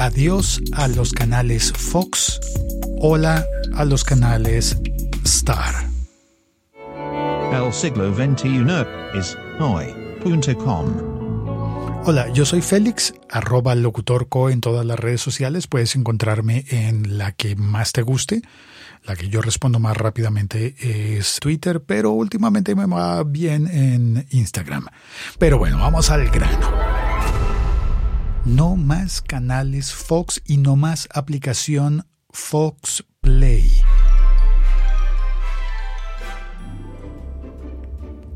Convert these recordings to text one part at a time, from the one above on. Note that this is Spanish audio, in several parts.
Adiós a los canales Fox. Hola a los canales Star. El siglo XXI es hoy.com. Hola, yo soy Félix, arroba locutorco en todas las redes sociales. Puedes encontrarme en la que más te guste. La que yo respondo más rápidamente es Twitter, pero últimamente me va bien en Instagram. Pero bueno, vamos al grano. No más canales Fox y no más aplicación Fox Play.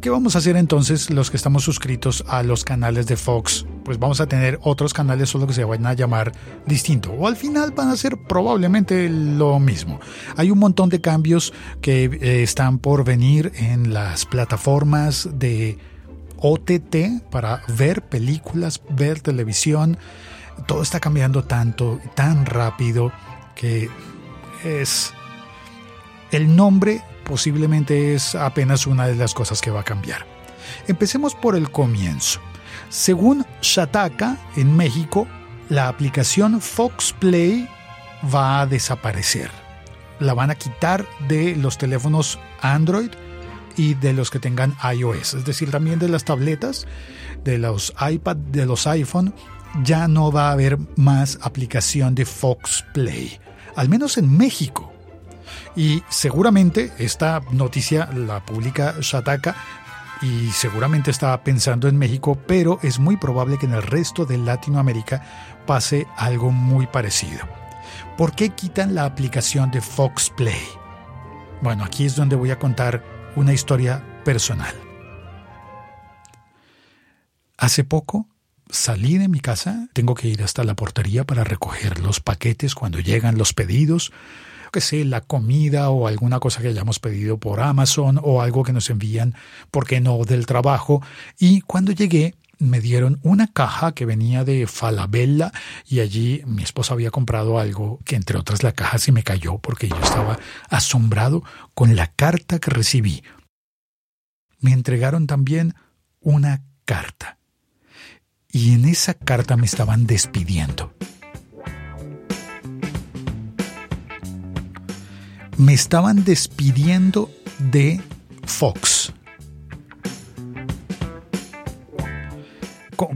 ¿Qué vamos a hacer entonces los que estamos suscritos a los canales de Fox? Pues vamos a tener otros canales solo que se van a llamar distinto o al final van a ser probablemente lo mismo. Hay un montón de cambios que eh, están por venir en las plataformas de OTT para ver películas, ver televisión. Todo está cambiando tanto, tan rápido que es el nombre posiblemente es apenas una de las cosas que va a cambiar. Empecemos por el comienzo. Según Shataka, en México, la aplicación Fox Play va a desaparecer. La van a quitar de los teléfonos Android y de los que tengan iOS, es decir, también de las tabletas, de los iPad, de los iPhone, ya no va a haber más aplicación de Fox Play, al menos en México. Y seguramente esta noticia la publica Shataka y seguramente estaba pensando en México, pero es muy probable que en el resto de Latinoamérica pase algo muy parecido. ¿Por qué quitan la aplicación de Fox Play? Bueno, aquí es donde voy a contar una historia personal. Hace poco salí de mi casa, tengo que ir hasta la portería para recoger los paquetes cuando llegan los pedidos que sé, la comida o alguna cosa que hayamos pedido por Amazon o algo que nos envían, porque no, del trabajo. Y cuando llegué, me dieron una caja que venía de Falabella y allí mi esposa había comprado algo que entre otras la caja se me cayó porque yo estaba asombrado con la carta que recibí. Me entregaron también una carta. Y en esa carta me estaban despidiendo. me estaban despidiendo de Fox.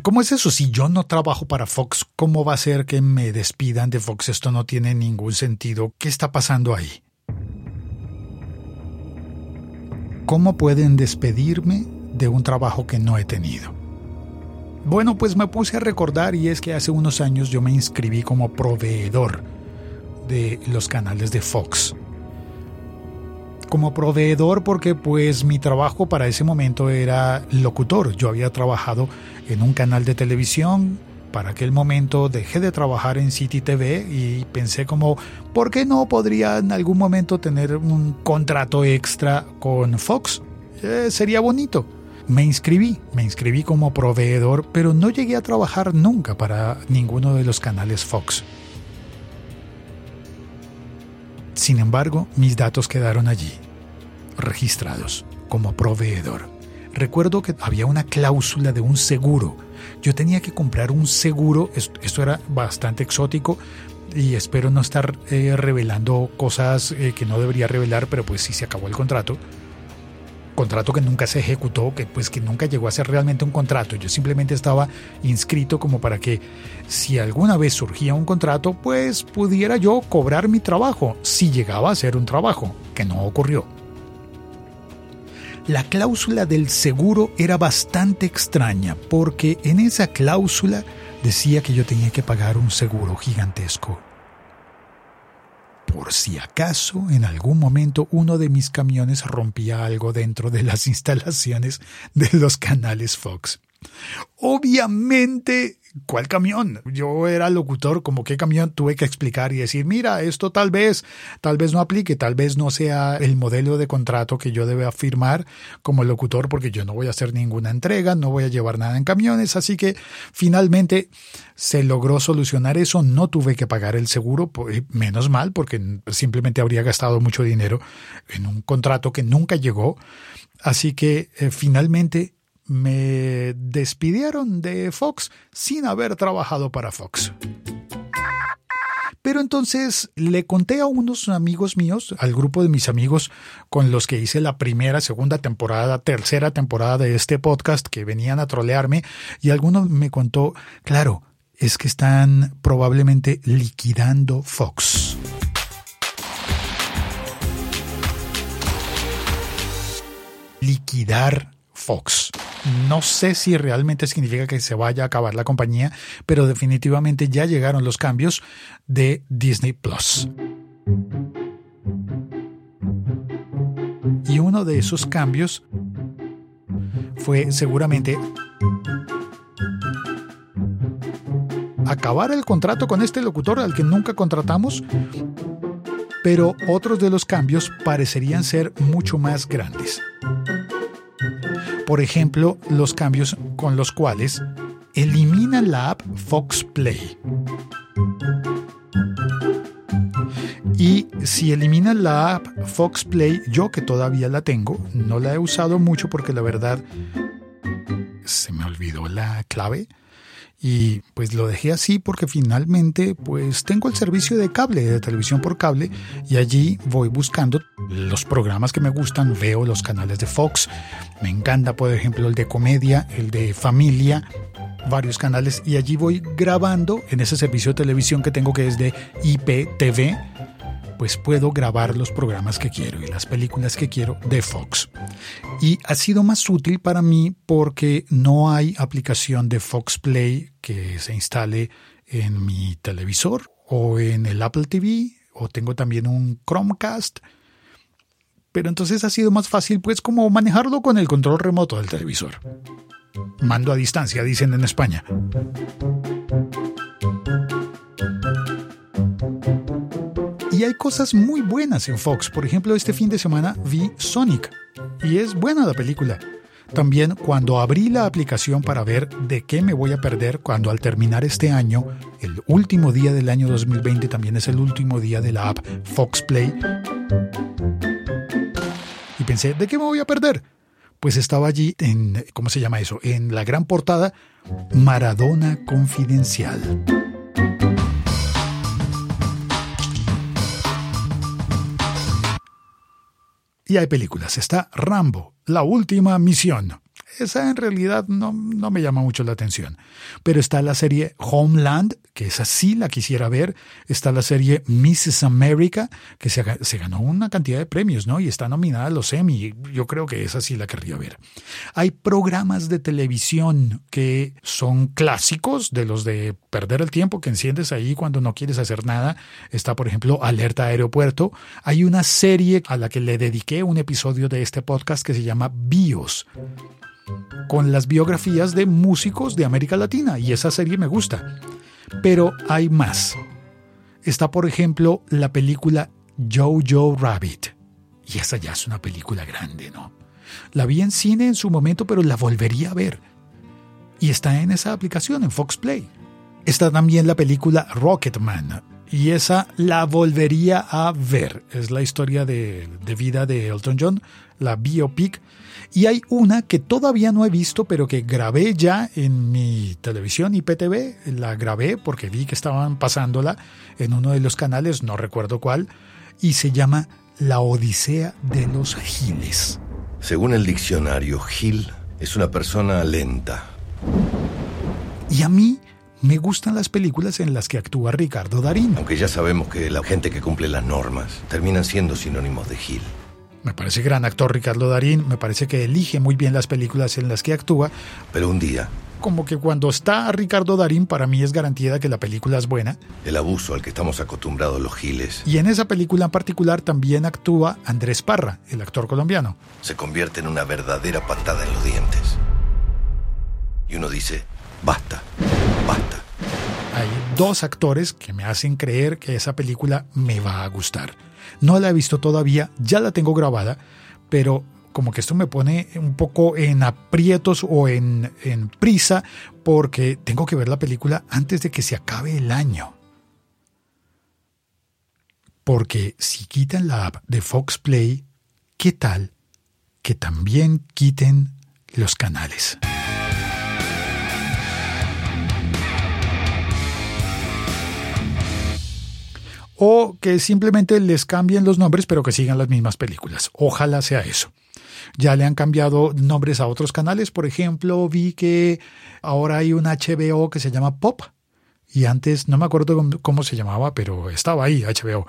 ¿Cómo es eso? Si yo no trabajo para Fox, ¿cómo va a ser que me despidan de Fox? Esto no tiene ningún sentido. ¿Qué está pasando ahí? ¿Cómo pueden despedirme de un trabajo que no he tenido? Bueno, pues me puse a recordar y es que hace unos años yo me inscribí como proveedor de los canales de Fox como proveedor porque pues mi trabajo para ese momento era locutor. Yo había trabajado en un canal de televisión. Para aquel momento dejé de trabajar en City TV y pensé como, ¿por qué no podría en algún momento tener un contrato extra con Fox? Eh, sería bonito. Me inscribí, me inscribí como proveedor, pero no llegué a trabajar nunca para ninguno de los canales Fox. Sin embargo, mis datos quedaron allí, registrados como proveedor. Recuerdo que había una cláusula de un seguro. Yo tenía que comprar un seguro, esto, era bastante exótico y espero no estar eh, revelando cosas eh, que no debería revelar, pero pues sí se acabó el contrato contrato que nunca se ejecutó, que pues que nunca llegó a ser realmente un contrato. Yo simplemente estaba inscrito como para que si alguna vez surgía un contrato, pues pudiera yo cobrar mi trabajo, si llegaba a ser un trabajo, que no ocurrió. La cláusula del seguro era bastante extraña porque en esa cláusula decía que yo tenía que pagar un seguro gigantesco por si acaso en algún momento uno de mis camiones rompía algo dentro de las instalaciones de los canales Fox. Obviamente ¿Cuál camión? Yo era locutor, como qué camión tuve que explicar y decir, mira, esto tal vez, tal vez no aplique, tal vez no sea el modelo de contrato que yo deba firmar como locutor porque yo no voy a hacer ninguna entrega, no voy a llevar nada en camiones, así que finalmente se logró solucionar eso, no tuve que pagar el seguro, menos mal porque simplemente habría gastado mucho dinero en un contrato que nunca llegó, así que eh, finalmente me despidieron de Fox sin haber trabajado para Fox. Pero entonces le conté a unos amigos míos, al grupo de mis amigos con los que hice la primera, segunda temporada, tercera temporada de este podcast, que venían a trolearme, y alguno me contó, claro, es que están probablemente liquidando Fox. Liquidar Fox. No sé si realmente significa que se vaya a acabar la compañía, pero definitivamente ya llegaron los cambios de Disney Plus. Y uno de esos cambios fue seguramente acabar el contrato con este locutor al que nunca contratamos, pero otros de los cambios parecerían ser mucho más grandes. Por ejemplo, los cambios con los cuales eliminan la app Fox Play. Y si eliminan la app Fox Play, yo que todavía la tengo, no la he usado mucho porque la verdad se me olvidó la clave y pues lo dejé así porque finalmente pues tengo el servicio de cable, de televisión por cable y allí voy buscando los programas que me gustan, veo los canales de Fox, me encanta por ejemplo el de comedia, el de familia, varios canales y allí voy grabando en ese servicio de televisión que tengo que es de IPTV pues puedo grabar los programas que quiero y las películas que quiero de Fox. Y ha sido más útil para mí porque no hay aplicación de Fox Play que se instale en mi televisor o en el Apple TV o tengo también un Chromecast. Pero entonces ha sido más fácil pues como manejarlo con el control remoto del televisor. Mando a distancia, dicen en España. Y hay cosas muy buenas en Fox. Por ejemplo, este fin de semana vi Sonic. Y es buena la película. También cuando abrí la aplicación para ver de qué me voy a perder cuando al terminar este año, el último día del año 2020 también es el último día de la app Fox Play. Y pensé, ¿de qué me voy a perder? Pues estaba allí en, ¿cómo se llama eso? En la gran portada, Maradona Confidencial. Y hay películas. Está Rambo, La Última Misión. Esa en realidad no, no, me llama mucho la atención. Pero está la serie Homeland, que esa sí la quisiera ver. Está la serie Mrs. America, que se, se, ganó una cantidad de premios, ¿no? Y está nominada a los Emmy. Yo creo que esa sí la querría ver. Hay programas de televisión que son clásicos, de los de perder el tiempo que enciendes ahí cuando no quieres hacer nada. Está, por ejemplo, Alerta Aeropuerto. Hay una serie a la que le dediqué un episodio de este podcast que se llama BIOS con las biografías de músicos de América Latina y esa serie me gusta. Pero hay más. Está, por ejemplo, la película Jojo Rabbit. Y esa ya es una película grande, ¿no? La vi en cine en su momento, pero la volvería a ver. Y está en esa aplicación, en Fox Play. Está también la película Rocketman. Y esa la volvería a ver. Es la historia de, de vida de Elton John, la biopic y hay una que todavía no he visto, pero que grabé ya en mi televisión IPTV. La grabé porque vi que estaban pasándola en uno de los canales, no recuerdo cuál, y se llama La Odisea de los Giles. Según el diccionario, Gil es una persona lenta. Y a mí me gustan las películas en las que actúa Ricardo Darín. Aunque ya sabemos que la gente que cumple las normas terminan siendo sinónimos de Gil. Me parece gran actor Ricardo Darín, me parece que elige muy bien las películas en las que actúa. Pero un día... Como que cuando está Ricardo Darín para mí es garantía de que la película es buena. El abuso al que estamos acostumbrados los giles. Y en esa película en particular también actúa Andrés Parra, el actor colombiano. Se convierte en una verdadera patada en los dientes. Y uno dice, basta, Hay dos actores que me hacen creer que esa película me va a gustar. No la he visto todavía, ya la tengo grabada, pero como que esto me pone un poco en aprietos o en, en prisa porque tengo que ver la película antes de que se acabe el año. Porque si quitan la app de Fox Play, ¿qué tal que también quiten los canales? Que simplemente les cambien los nombres pero que sigan las mismas películas. Ojalá sea eso. Ya le han cambiado nombres a otros canales. Por ejemplo, vi que ahora hay un HBO que se llama Pop. Y antes no me acuerdo cómo se llamaba, pero estaba ahí, HBO.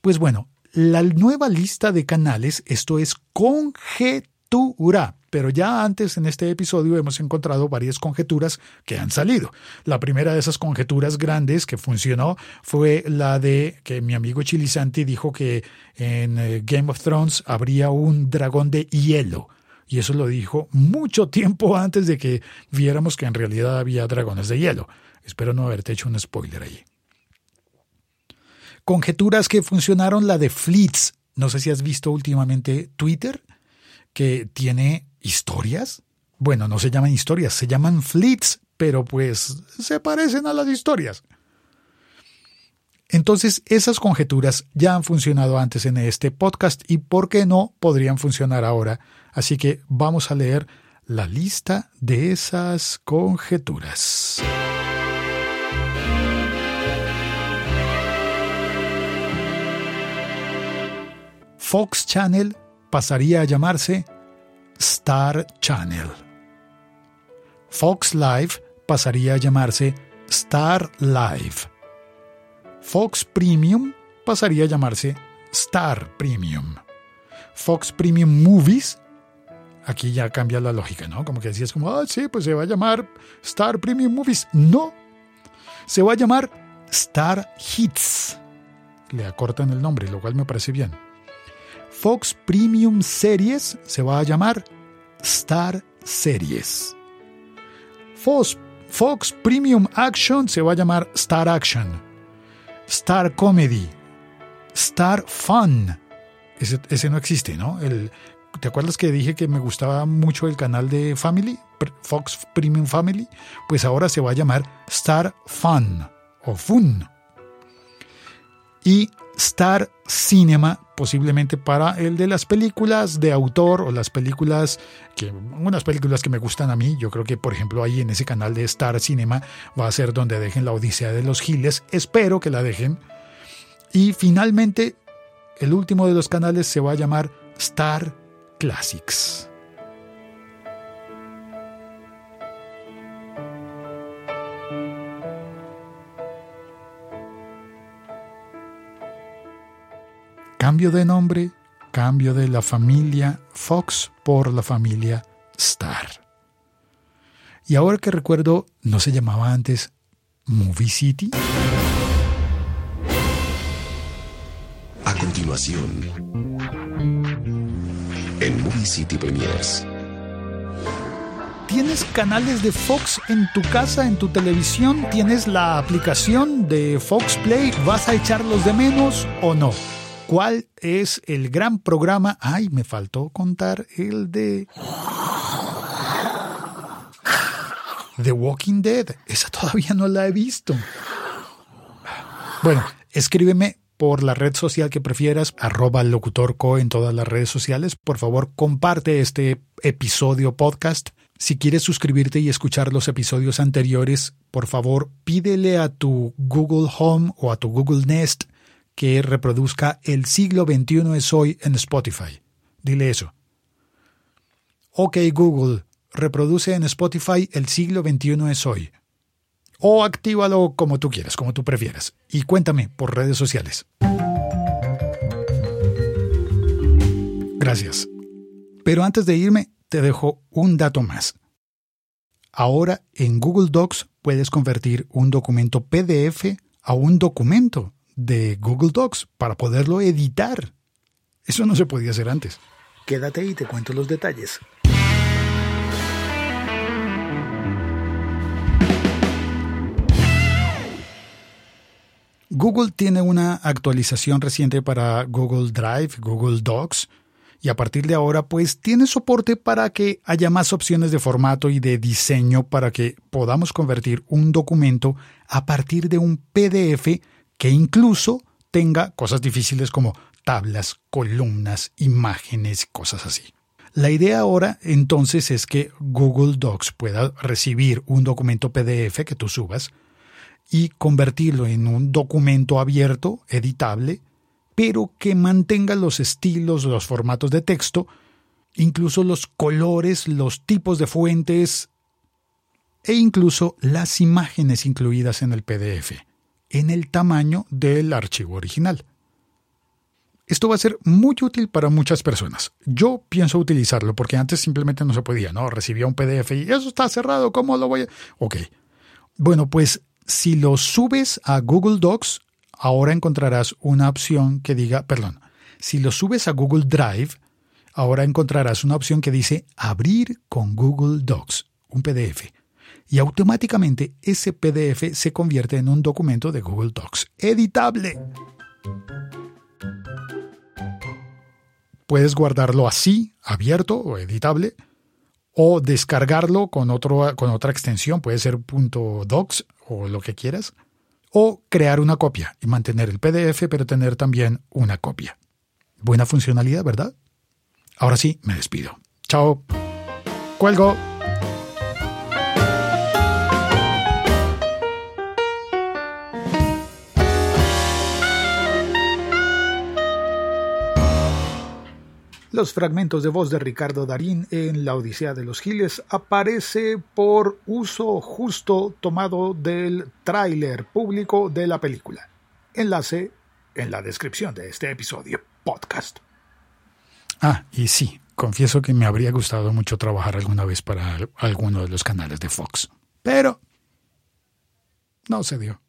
Pues bueno, la nueva lista de canales, esto es conjetura pero ya antes en este episodio hemos encontrado varias conjeturas que han salido. La primera de esas conjeturas grandes que funcionó fue la de que mi amigo Chilisanti dijo que en eh, Game of Thrones habría un dragón de hielo. Y eso lo dijo mucho tiempo antes de que viéramos que en realidad había dragones de hielo. Espero no haberte hecho un spoiler ahí. Conjeturas que funcionaron, la de Fleets. No sé si has visto últimamente Twitter, que tiene ¿Historias? Bueno, no se llaman historias, se llaman fleets, pero pues se parecen a las historias. Entonces, esas conjeturas ya han funcionado antes en este podcast y, ¿por qué no?, podrían funcionar ahora. Así que vamos a leer la lista de esas conjeturas. Fox Channel pasaría a llamarse Star Channel. Fox Live pasaría a llamarse Star Live. Fox Premium pasaría a llamarse Star Premium. Fox Premium Movies, aquí ya cambia la lógica, ¿no? Como que decías como, ah, sí, pues se va a llamar Star Premium Movies. No, se va a llamar Star Hits. Le acortan el nombre, lo cual me parece bien. Fox Premium Series se va a llamar Star Series. Fox, Fox Premium Action se va a llamar Star Action. Star Comedy. Star Fun. Ese, no existe, ¿no? ¿Te acuerdas que dije que me gustaba mucho el canal de Family? Fox Premium Family. Pues ahora se va a llamar Star Fun o Fun. Y Star Cinema, posiblemente para el de las películas de autor o las películas que unas películas que me gustan a mí. Yo creo que por ejemplo ahí en ese canal de Star Cinema va a ser donde dejen la Odisea de los Giles. Espero que la dejen. Y finalmente el último de los canales se va a llamar Star Classics. Cambio de nombre, cambio de la familia Fox por la familia Star. Y ahora que recuerdo, ¿no se llamaba antes Movie City? A continuación, en Movie City Premiers. ¿Tienes canales de Fox en tu casa, en tu televisión? ¿Tienes la aplicación de Fox Play? ¿Vas a echarlos de menos o no? ¿Cuál es el gran programa? Ay, me faltó contar el de... The Walking Dead. Esa todavía no la he visto. Bueno, escríbeme por la red social que prefieras, arroba locutorco en todas las redes sociales. Por favor, comparte este episodio podcast. Si quieres suscribirte y escuchar los episodios anteriores, por favor, pídele a tu Google Home o a tu Google Nest que reproduzca El siglo XXI es hoy en Spotify. Dile eso. Ok Google, reproduce en Spotify El siglo XXI es hoy. O actívalo como tú quieras, como tú prefieras. Y cuéntame por redes sociales. Gracias. Pero antes de irme, te dejo un dato más. Ahora en Google Docs puedes convertir un documento PDF a un documento de Google Docs para poderlo editar. Eso no se podía hacer antes. Quédate y te cuento los detalles. Google tiene una actualización reciente para Google Drive, Google Docs, y a partir de ahora pues tiene soporte para que haya más opciones de formato y de diseño para que podamos convertir un documento a partir de un PDF que incluso tenga cosas difíciles como tablas, columnas, imágenes, cosas así. La idea ahora entonces es que Google Docs pueda recibir un documento PDF que tú subas y convertirlo en un documento abierto, editable, pero que mantenga los estilos, los formatos de texto, incluso los colores, los tipos de fuentes e incluso las imágenes incluidas en el PDF, en el tamaño del archivo original. Esto va a ser muy útil para muchas personas. Yo pienso utilizarlo porque antes simplemente no se podía, ¿no? Recibía un PDF y eso está cerrado, ¿cómo lo voy a...? Ok. Bueno, pues si lo subes a Google Docs, ahora encontrarás una opción que diga, perdón, si lo subes a Google Drive, ahora encontrarás una opción que dice abrir con Google Docs, un PDF. Y automáticamente ese PDF se convierte en un documento de Google Docs editable. Puedes guardarlo así, abierto o editable, o descargarlo con, otro, con otra extensión, puede ser .docs o lo que quieras, o crear una copia y mantener el PDF pero tener también una copia. Buena funcionalidad, ¿verdad? Ahora sí, me despido. Chao. Cuelgo. Los fragmentos de voz de Ricardo Darín en La Odisea de los Giles aparece por uso justo tomado del tráiler público de la película. Enlace en la descripción de este episodio podcast. Ah, y sí, confieso que me habría gustado mucho trabajar alguna vez para alguno de los canales de Fox. Pero no se dio.